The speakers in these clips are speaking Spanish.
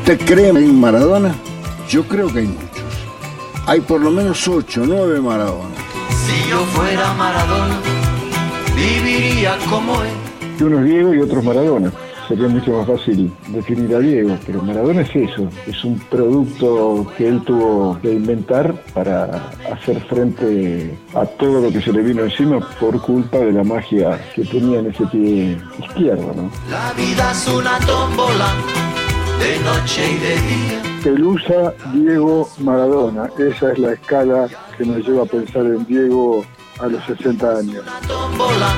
¿Usted cree en Maradona? Yo creo que hay muchos. Hay por lo menos ocho, nueve Maradona. Si yo fuera Maradona, viviría como él. Uno es Diego y otro es Maradona sería mucho más fácil definir a Diego, pero Maradona es eso, es un producto que él tuvo que inventar para hacer frente a todo lo que se le vino encima por culpa de la magia que tenía en ese pie izquierdo. ¿no? La vida es una tómbola de noche y de día. Pelusa, Diego, Maradona, esa es la escala que nos lleva a pensar en Diego a los 60 años. Una tómbola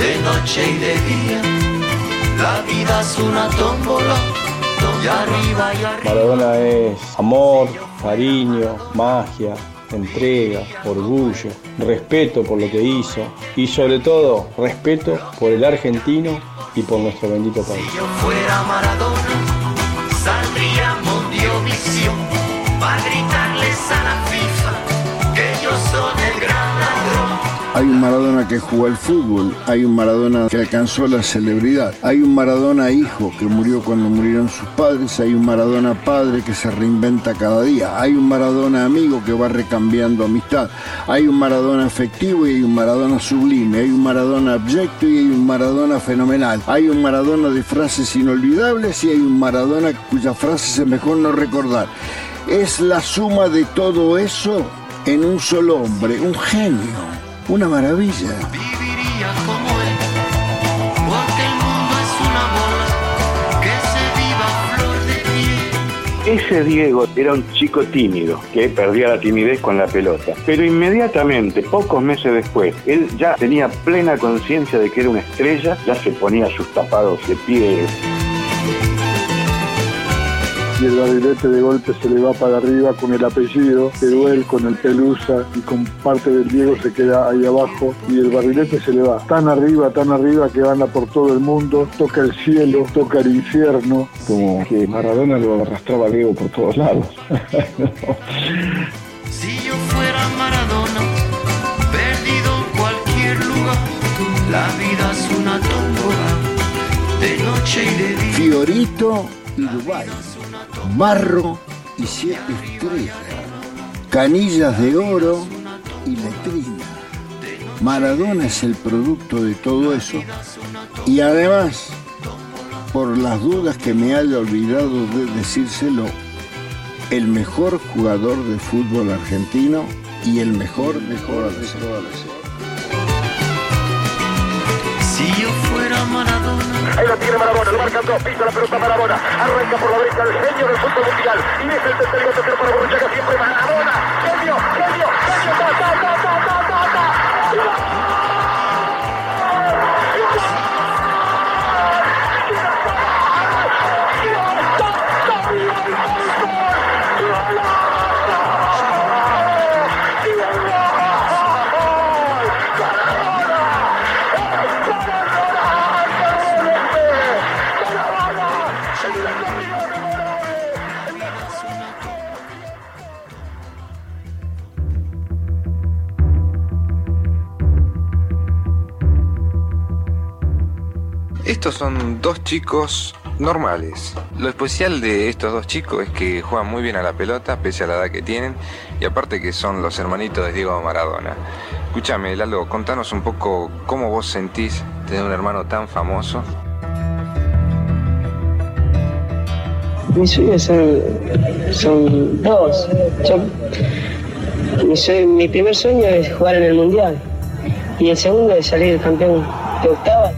de noche y de día. La vida es una tómbola, y arriba y arriba. Maradona es amor, cariño, magia, entrega, orgullo, respeto por lo que hizo y sobre todo respeto por el argentino y por nuestro bendito país. Si yo fuera Maradona, Sunday. Hay un Maradona que jugó al fútbol, hay un Maradona que alcanzó la celebridad, hay un Maradona hijo que murió cuando murieron sus padres, hay un Maradona padre que se reinventa cada día, hay un Maradona amigo que va recambiando amistad, hay un Maradona afectivo y hay un Maradona sublime, hay un Maradona abyecto y hay un Maradona fenomenal, hay un Maradona de frases inolvidables y hay un Maradona cuyas frases es mejor no recordar. Es la suma de todo eso en un solo hombre, un genio. Una maravilla. Viviría como él, porque el mundo es una bola que se viva flor de piel. Ese Diego era un chico tímido que perdía la timidez con la pelota. Pero inmediatamente, pocos meses después, él ya tenía plena conciencia de que era una estrella, ya se ponía sus tapados de piel. Y el barrilete de golpe se le va para arriba con el apellido, pero él con el pelusa y con parte del Diego se queda ahí abajo y el barrilete se le va tan arriba, tan arriba que anda por todo el mundo, toca el cielo, toca el infierno, como que Maradona lo arrastraba a Diego por todos lados. Si yo fuera Maradona, perdido en cualquier lugar, la vida es una tómbola de noche y de día. Fiorito y. Barro y siete estrellas. Canillas de oro y letrina. Maradona es el producto de todo eso. Y además, por las dudas que me haya olvidado de decírselo, el mejor jugador de fútbol argentino y el mejor de toda la serie. Si yo fuera Maradona, Ahí lo tiene Marabona, lo marcan dos, pisa la pelota Marabona, arranca por la derecha el genio del fútbol mundial, y es el tercero tercero para Borruchaga, siempre Marabona, genio, genio, genio, ta, ta, ta, ta, ta, ta. Estos son dos chicos normales. Lo especial de estos dos chicos es que juegan muy bien a la pelota, pese a la edad que tienen, y aparte que son los hermanitos de Diego Maradona. Escúchame, Lalo, contanos un poco cómo vos sentís tener un hermano tan famoso. Mis sueños son, dos. Mi, primer sueño es jugar en el Mundial y el segundo es salir campeón de octava.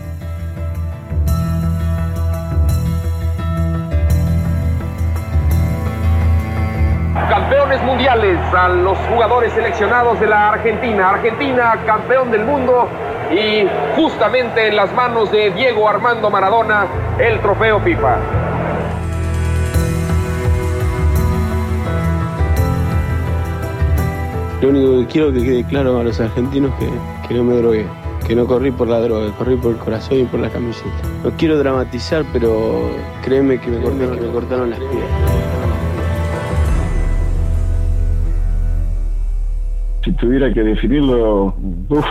Campeones mundiales a los jugadores seleccionados de la Argentina. Argentina campeón del mundo y justamente en las manos de Diego Armando Maradona el trofeo FIFA. Lo único que quiero que quede claro a los argentinos que, que no me drogué, que no corrí por la droga, corrí por el corazón y por la camiseta. No quiero dramatizar, pero créeme que me cortaron, que me cortaron las piernas. Si tuviera que definirlo, uff,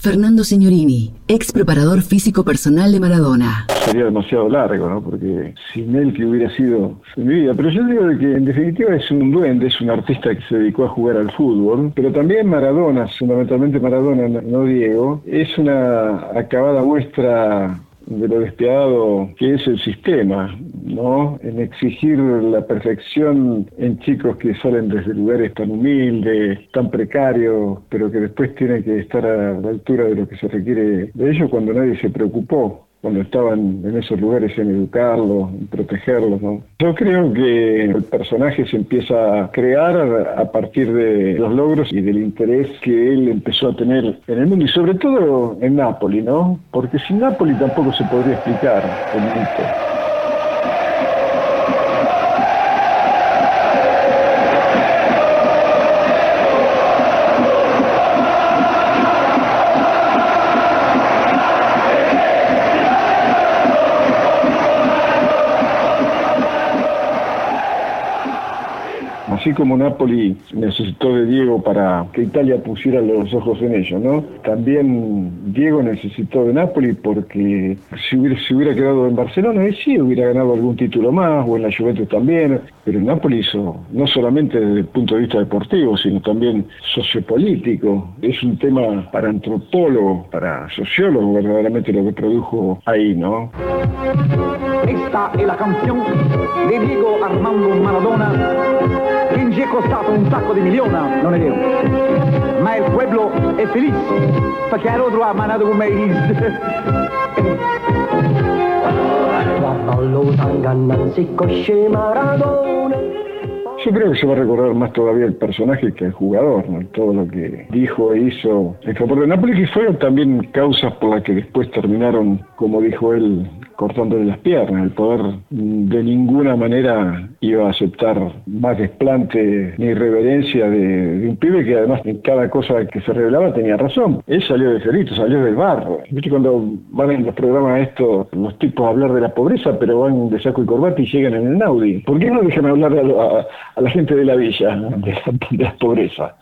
Fernando Signorini, ex preparador físico personal de Maradona. Sería demasiado largo, ¿no? Porque sin él que hubiera sido su vida. Pero yo digo que en definitiva es un duende, es un artista que se dedicó a jugar al fútbol. Pero también Maradona, fundamentalmente Maradona, no Diego, es una acabada muestra de lo despiadado que es el sistema, ¿no? En exigir la perfección en chicos que salen desde lugares tan humildes, tan precarios, pero que después tienen que estar a la altura de lo que se requiere de ellos cuando nadie se preocupó cuando estaban en esos lugares en educarlos, en protegerlos. ¿no? Yo creo que el personaje se empieza a crear a partir de los logros y del interés que él empezó a tener en el mundo y sobre todo en Nápoles, ¿no? Porque sin Nápoles tampoco se podría explicar el mito. Como Napoli necesitó de Diego para que Italia pusiera los ojos en ello, ¿no? También Diego necesitó de Napoli porque si hubiera, quedado en Barcelona, él sí hubiera ganado algún título más, o en la Juventus también, pero Napoli hizo, no solamente desde el punto de vista deportivo, sino también sociopolítico. Es un tema para antropólogos, para sociólogos verdaderamente lo que produjo ahí, ¿no? Esta es la canción de Diego Armando Maradona che gli è costato un sacco di milioni, non è vero? Ma il pueblo è felice, perché hanno trovato manato con me. Yo creo que se va a recordar más todavía el personaje que el jugador, ¿no? todo lo que dijo e hizo favor de Napoli, que fueron también causas por las que después terminaron, como dijo él, cortándole las piernas. El poder de ninguna manera iba a aceptar más desplante ni reverencia de, un pibe que además en cada cosa que se revelaba tenía razón. Él salió de Cerrito, salió del barro. ¿Viste cuando van en los programas estos los tipos a hablar de la pobreza, pero van de saco y corbata y llegan en el Naudi? ¿Por qué no dejan hablar a, la gente de la villa de, de la pobreza?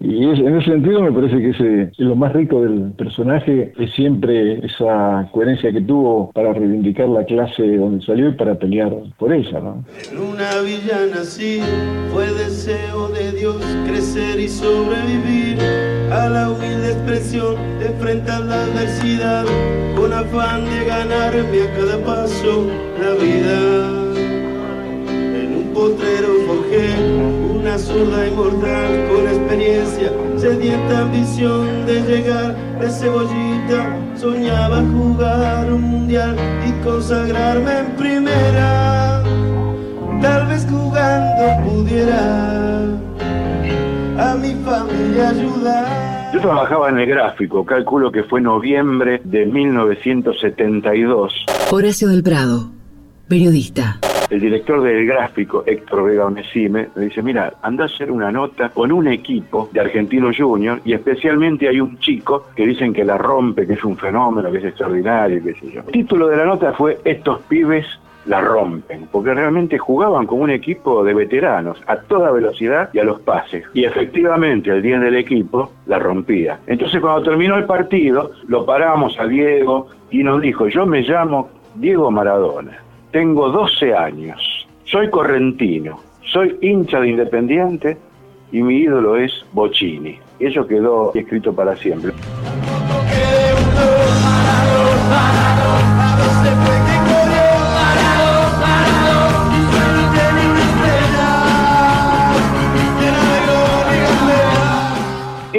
Y en ese sentido me parece que ese, lo más rico del personaje es siempre esa coherencia que tuvo para reivindicar la clase donde salió y para pelear por ella. ¿no? En una villa nací, fue deseo de Dios crecer y sobrevivir a la humilde expresión enfrentar la adversidad con afán de ganarme a cada paso la vida. En un potrero forjé una zurda inmortal con experiencia, sedienta ambición de llegar de cebollita, soñaba jugar un mundial y consagrarme en primera. Tal vez jugando pudiera a mi familia ayudar. Yo trabajaba en el gráfico, calculo que fue noviembre de 1972. Horacio del Prado, periodista el director del gráfico, Héctor Vega Onesime, me dice, mira, anda a hacer una nota con un equipo de Argentino Junior y especialmente hay un chico que dicen que la rompe, que es un fenómeno, que es extraordinario, qué sé yo. El título de la nota fue Estos pibes la rompen, porque realmente jugaban con un equipo de veteranos, a toda velocidad y a los pases. Y efectivamente el 10 del equipo la rompía. Entonces cuando terminó el partido, lo paramos a Diego y nos dijo, yo me llamo Diego Maradona. Tengo 12 años, soy correntino, soy hincha de Independiente y mi ídolo es Bocini. Eso quedó escrito para siempre.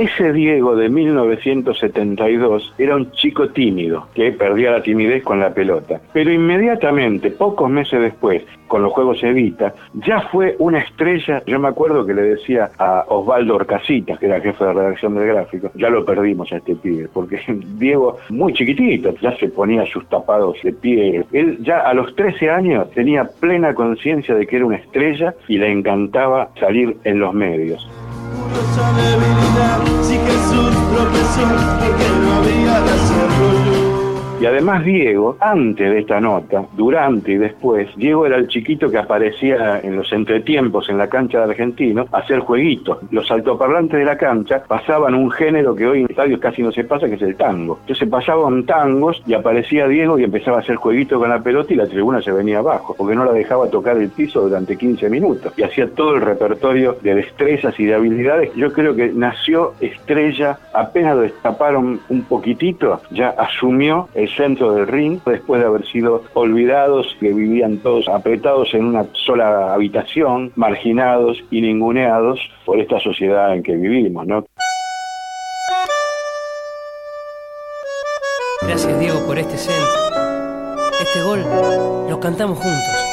Ese Diego de 1972 era un chico tímido que perdía la timidez con la pelota. Pero inmediatamente, pocos meses después, con los Juegos Evita, ya fue una estrella. Yo me acuerdo que le decía a Osvaldo Orcasitas, que era jefe de redacción del gráfico, ya lo perdimos a este pibe, porque Diego, muy chiquitito, ya se ponía sus tapados de piel. Él ya a los 13 años tenía plena conciencia de que era una estrella y le encantaba salir en los medios si Jesús tropezó porque no había yo. Y además Diego, antes de esta nota, durante y después, Diego era el chiquito que aparecía en los entretiempos en la cancha de Argentino a hacer jueguitos. Los altoparlantes de la cancha pasaban un género que hoy en estadios casi no se pasa, que es el tango. Entonces pasaban tangos y aparecía Diego y empezaba a hacer jueguito con la pelota y la tribuna se venía abajo, porque no la dejaba tocar el piso durante 15 minutos. Y hacía todo el repertorio de destrezas y de habilidades. Yo creo que nació estrella, apenas lo destaparon un poquitito, ya asumió el centro del ring después de haber sido olvidados, que vivían todos apretados en una sola habitación, marginados y ninguneados por esta sociedad en que vivimos, ¿no? Gracias Diego por este centro. Este gol lo cantamos juntos.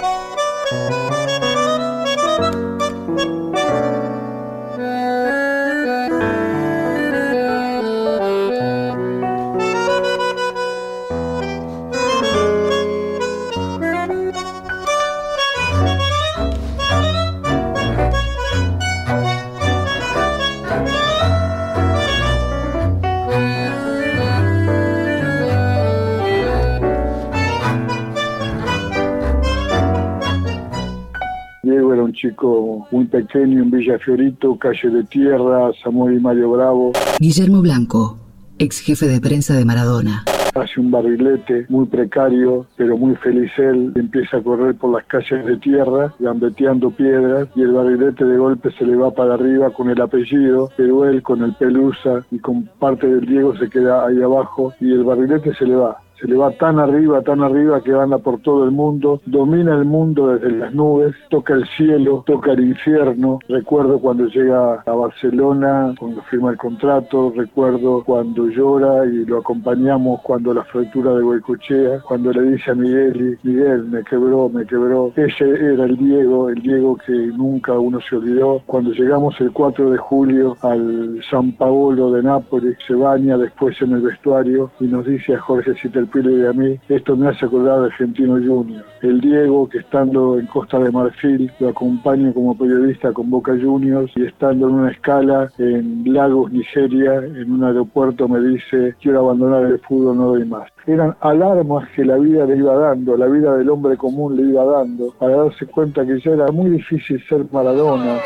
Pequeño en Villa Fiorito, calle de tierra, Samuel y Mario Bravo. Guillermo Blanco, ex jefe de prensa de Maradona. Hace un barrilete muy precario, pero muy feliz él. Empieza a correr por las calles de tierra, gambeteando piedras, y el barrilete de golpe se le va para arriba con el apellido, pero él con el pelusa y con parte del Diego se queda ahí abajo, y el barrilete se le va se le va tan arriba, tan arriba que anda por todo el mundo, domina el mundo desde las nubes, toca el cielo, toca el infierno. Recuerdo cuando llega a Barcelona, cuando firma el contrato, recuerdo cuando llora y lo acompañamos cuando la fractura de Goicochea, cuando le dice a Miguel, Miguel, me quebró, me quebró. Ese era el Diego, el Diego que nunca uno se olvidó. Cuando llegamos el 4 de julio al San Paolo de Nápoles, se baña después en el vestuario y nos dice a Jorge Citerpile y a mí, esto me hace acordar de Argentino Junior. El Diego, que estando en Costa de Marfil, lo acompaña como periodista con Boca Juniors y estando en una escala en Lagos, Nigeria, en un aeropuerto me dice, quiero abandonar el fútbol, no doy más. Eran alarmas que la vida le iba dando, la vida del hombre común le iba dando, para darse cuenta que ya era muy difícil ser Maradona.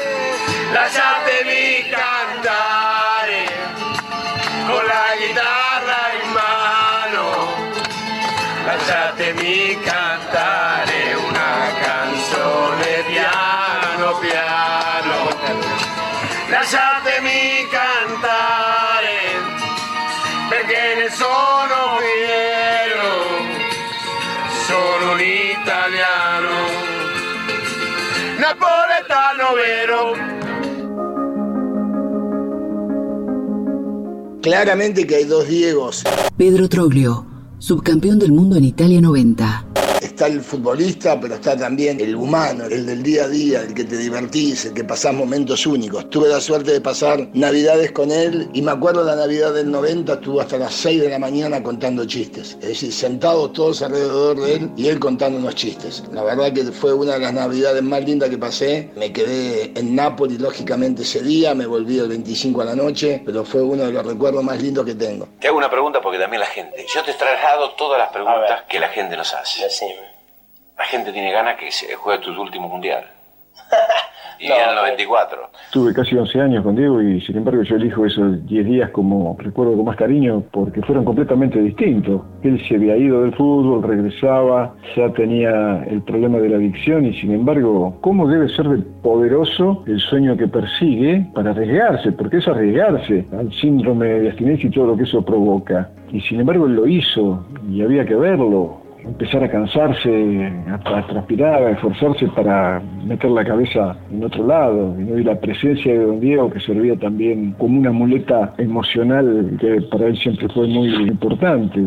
Lasciatemi Claramente que hay dos Diegos. Pedro Troglio, subcampeón del mundo en Italia 90. Está el futbolista, pero está también el humano, el del día a día, el que te divertís, el que pasás momentos únicos. Tuve la suerte de pasar navidades con él y me acuerdo la Navidad del 90, estuvo hasta las 6 de la mañana contando chistes. Es decir, sentados todos alrededor de él y él contando unos chistes. La verdad que fue una de las navidades más lindas que pasé. Me quedé en Nápoles, lógicamente, ese día, me volví el 25 a la noche, pero fue uno de los recuerdos más lindos que tengo. Te hago una pregunta porque también la gente. Yo te traslado todas las preguntas que la gente nos hace. La gente tiene ganas que se juegue tu último mundial. Y en el 94. Tuve casi 11 años con Diego y sin embargo yo elijo esos 10 días como recuerdo con más cariño porque fueron completamente distintos. Él se había ido del fútbol, regresaba, ya tenía el problema de la adicción y sin embargo, ¿cómo debe ser de poderoso el sueño que persigue para arriesgarse? Porque es arriesgarse al síndrome de abstinencia y todo lo que eso provoca. Y sin embargo él lo hizo y había que verlo, empezar a cansarse, a, transpirar, a esforzarse para meter la cabeza en otro lado. ¿no? Y la presencia de don Diego, que servía también como una muleta emocional, que para él siempre fue muy importante.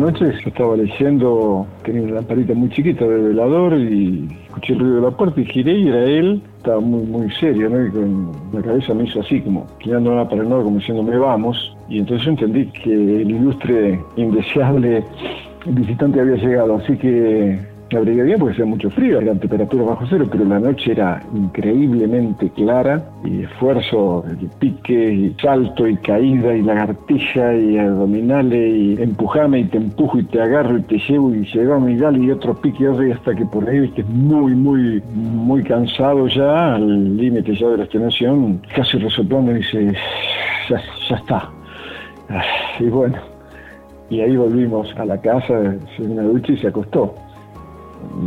Noche yo estaba leyendo, tenía una lamparita muy chiquita de velador y escuché el ruido de la puerta y giré y era él, estaba muy muy serio, ¿no? Y con la cabeza me hizo así, como girando nada para el norte, como diciéndome vamos. Y entonces yo entendí que el ilustre, indeseable visitante había llegado, así que Me abrigué bien porque hacía mucho frío, eran temperaturas bajo cero, pero la noche era increíblemente clara y esfuerzo, y pique, y salto, y caída, y lagartija, y abdominales, y empujame, y te empujo, y te agarro, y te llevo, y llegamos, y dale, y otro pique, otro, y hasta que por ahí, viste, muy, muy, muy cansado ya, al límite ya de la extenuación, casi resoplando, y dice, ya, ya está. Ah, Y bueno, y ahí volvimos a la casa, se una ducha y se acostó.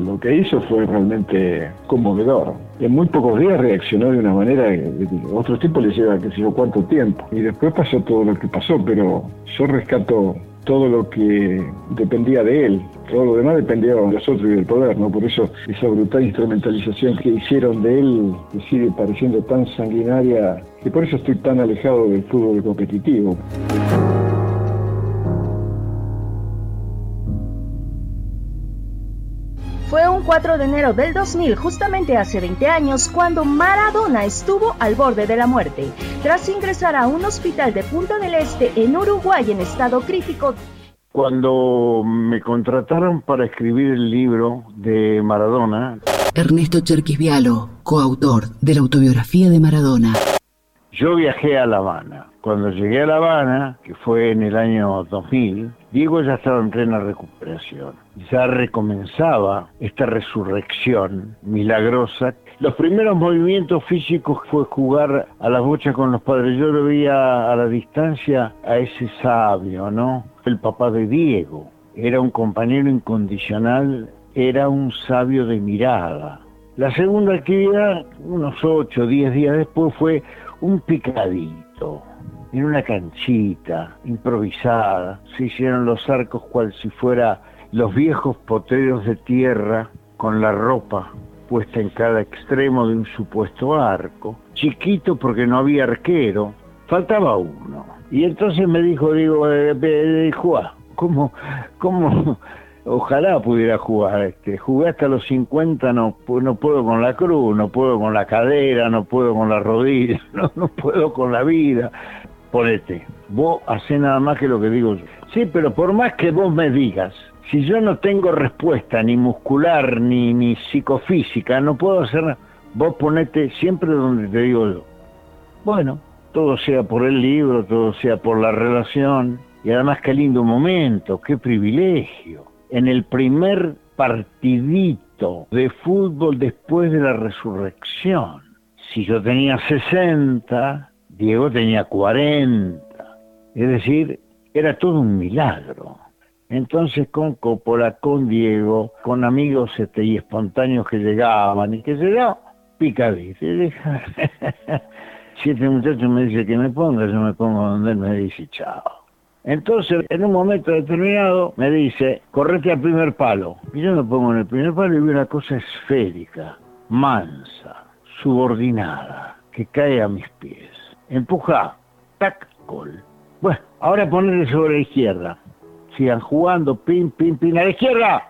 Lo que hizo fue realmente conmovedor. En muy pocos días reaccionó de una manera que otros tipos les lleva qué sé yo cuánto tiempo. Y después pasó todo lo que pasó, pero yo rescato todo lo que dependía de él. Todo lo demás dependía de nosotros y del poder, ¿no? Por eso esa brutal instrumentalización que hicieron de él, que sigue pareciendo tan sanguinaria, y por eso estoy tan alejado del fútbol competitivo. Fue un 4 de enero del 2000, justamente hace 20 años, cuando Maradona estuvo al borde de la muerte. Tras ingresar a un hospital de Punta del Este en Uruguay en estado crítico, Cuando me contrataron para escribir el libro de Maradona, Ernesto Cherquis Vialo, coautor de la autobiografía de Maradona. yo viajé a La Habana. Cuando llegué a La Habana, que fue en el año 2000, Diego ya estaba en plena recuperación. Ya recomenzaba esta resurrección milagrosa. Los primeros movimientos físicos fue jugar a las bochas con los padres. Yo lo veía a la distancia a ese sabio, ¿no? El papá de Diego. Era un compañero incondicional, era un sabio de mirada. La segunda actividad, unos 8 o 10 días después, fue un picadito en una canchita improvisada. Se hicieron los arcos cual si fuera los viejos potreros de tierra con la ropa puesta en cada extremo de un supuesto arco. Chiquito porque no había arquero, faltaba uno. Y entonces me dijo, digo, eh, eh, juá, ¿cómo, cómo, Ojalá pudiera jugar. Este, jugué hasta los 50, no, pu- no puedo con la cruz, no puedo con la cadera, no puedo con la rodilla, no, no puedo con la vida. Ponete, vos hacés nada más que lo que digo yo. Sí, pero por más que vos me digas, si yo no tengo respuesta ni muscular ni, ni psicofísica, no puedo hacer nada. Vos ponete siempre donde te digo yo. Bueno, todo sea por el libro, todo sea por la relación. Y además qué lindo momento, qué privilegio. En el primer partidito de fútbol después de la resurrección. Si yo tenía 60, Diego tenía 40. Es decir, era todo un milagro. Entonces con Coppola, con Diego, con amigos este, y espontáneos que llegaban y que se yo, picadito. Si este muchacho me dice que me ponga, yo me pongo donde él me dice chao. Entonces, en un momento determinado, me dice, correte al primer palo. Y yo me pongo en el primer palo y veo una cosa esférica, mansa, subordinada, que cae a mis pies. Empuja, tac, gol. Bueno, ahora ponerle sobre la izquierda. Sigan jugando, pin, pin, pin, a la izquierda.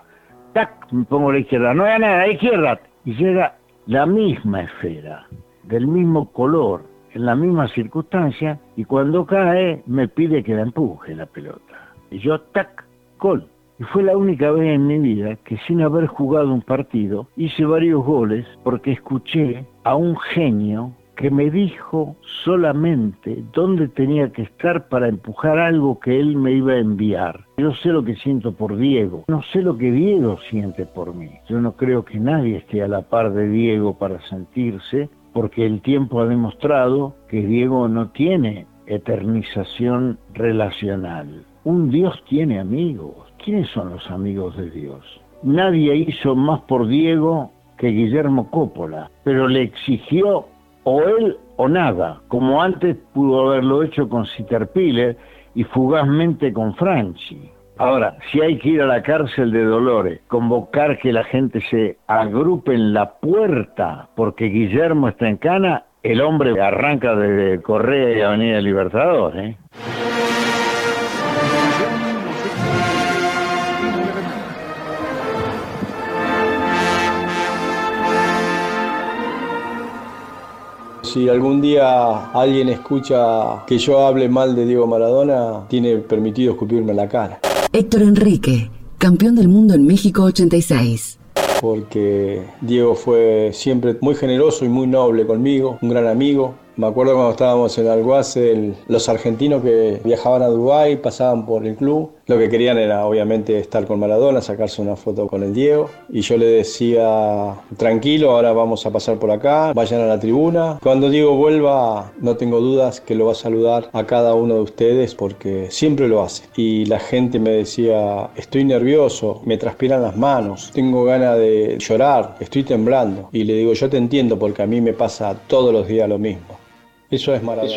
Tac, me pongo a la izquierda. No hay nada, a la izquierda. Y llega la misma esfera, del mismo color, en la misma circunstancia, y cuando cae me pide que la empuje la pelota. Y yo, tac, gol. Y fue la única vez en mi vida que sin haber jugado un partido hice varios goles porque escuché a un genio que me dijo solamente dónde tenía que estar para empujar algo que él me iba a enviar. Yo sé lo que siento por Diego, no sé lo que Diego siente por mí. Yo no creo que nadie esté a la par de Diego para sentirse, porque el tiempo ha demostrado que Diego no tiene eternización relacional. Un Dios tiene amigos. ¿Quiénes son los amigos de Dios? Nadie hizo más por Diego que Guillermo Coppola, pero le exigió o él o nada, como antes pudo haberlo hecho con Piller y fugazmente con Franchi. Ahora, si hay que ir a la cárcel de Dolores, convocar que la gente se agrupe en la puerta porque Guillermo está en cana, el hombre arranca desde Correa y Avenida Libertador, ¿eh? Si algún día alguien escucha que yo hable mal de Diego Maradona, tiene permitido escupirme la cara. Héctor Enrique, campeón del mundo en México 86. porque Diego fue siempre muy generoso y muy noble conmigo, un gran amigo, me acuerdo cuando estábamos en Alguacel, los argentinos que viajaban a Dubái pasaban por el club. Lo que querían era obviamente estar con Maradona, sacarse una foto con el Diego. Y yo le decía, tranquilo, ahora vamos a pasar por acá, vayan a la tribuna. Cuando Diego vuelva, no tengo dudas que lo va a saludar a cada uno de ustedes porque siempre lo hace. Y la gente me decía, estoy nervioso, me transpiran las manos, tengo ganas de llorar, estoy temblando. Y le digo, yo te entiendo porque a mí me pasa todos los días lo mismo. Eso es Maradona.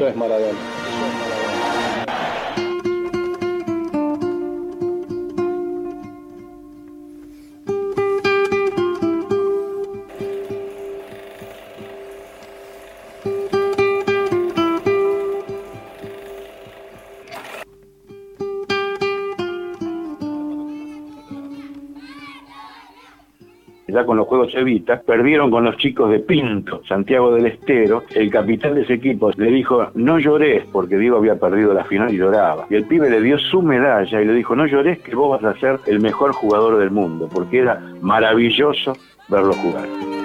Con los Juegos Evita, perdieron con los chicos de Pinto, Santiago del Estero. El capitán de ese equipo le dijo, no llores, porque Diego había perdido la final y lloraba. Y el pibe le dio su medalla y le dijo, no llores que vos vas a ser el mejor jugador del mundo, porque era maravilloso verlo jugar.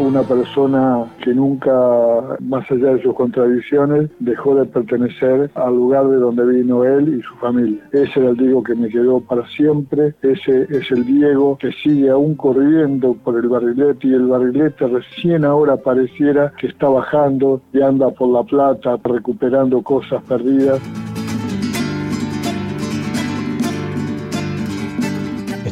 Una persona que nunca, más allá de sus contradicciones, dejó de pertenecer al lugar de donde vino él y su familia. Ese era el Diego que me quedó para siempre, ese es el Diego que sigue aún corriendo por el barrilete y el barrilete recién ahora pareciera que está bajando y anda por la plata recuperando cosas perdidas.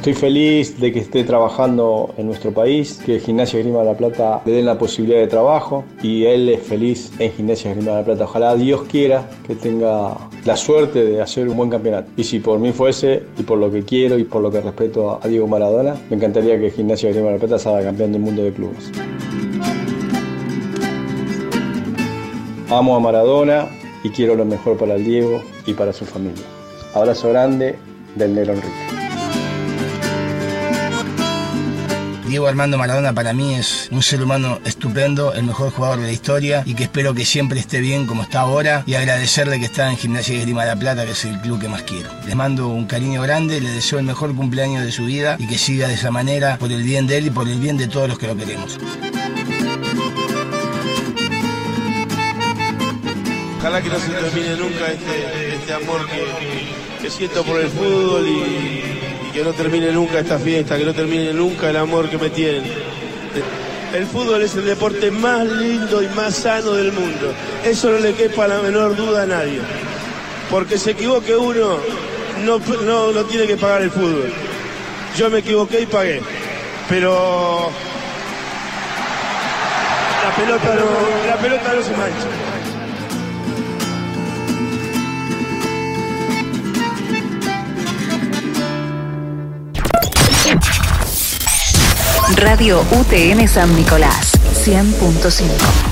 Estoy feliz de que esté trabajando en nuestro país, que Gimnasia Grima de la Plata le den la posibilidad de trabajo y él es feliz en Gimnasia Grima de la Plata. Ojalá Dios quiera que tenga la suerte de hacer un buen campeonato. Y si por mí fuese, y por lo que quiero y por lo que respeto a Diego Maradona, me encantaría que Gimnasia Grima de la Plata sea campeón del mundo de clubes. Amo a Maradona y quiero lo mejor para el Diego y para su familia. Abrazo grande del Negro Enrique. Diego Armando Maradona para mí es un ser humano estupendo, el mejor jugador de la historia y que espero que siempre esté bien como está ahora y agradecerle que está en Gimnasia de Grima de la Plata, que es el club que más quiero. Les mando un cariño grande, le deseo el mejor cumpleaños de su vida y que siga de esa manera por el bien de él y por el bien de todos los que lo queremos. Ojalá que no se termine nunca este, este amor que siento por el fútbol y, que no termine nunca esta fiesta, que no termine nunca el amor que me tienen. El fútbol es el deporte más lindo y más sano del mundo. Eso no le quepa la menor duda a nadie. Porque se equivoque uno, no, no, no tiene que pagar el fútbol. Yo me equivoqué y pagué. Pero la pelota la pelota no se mancha. Radio UTN San Nicolás, 100.5.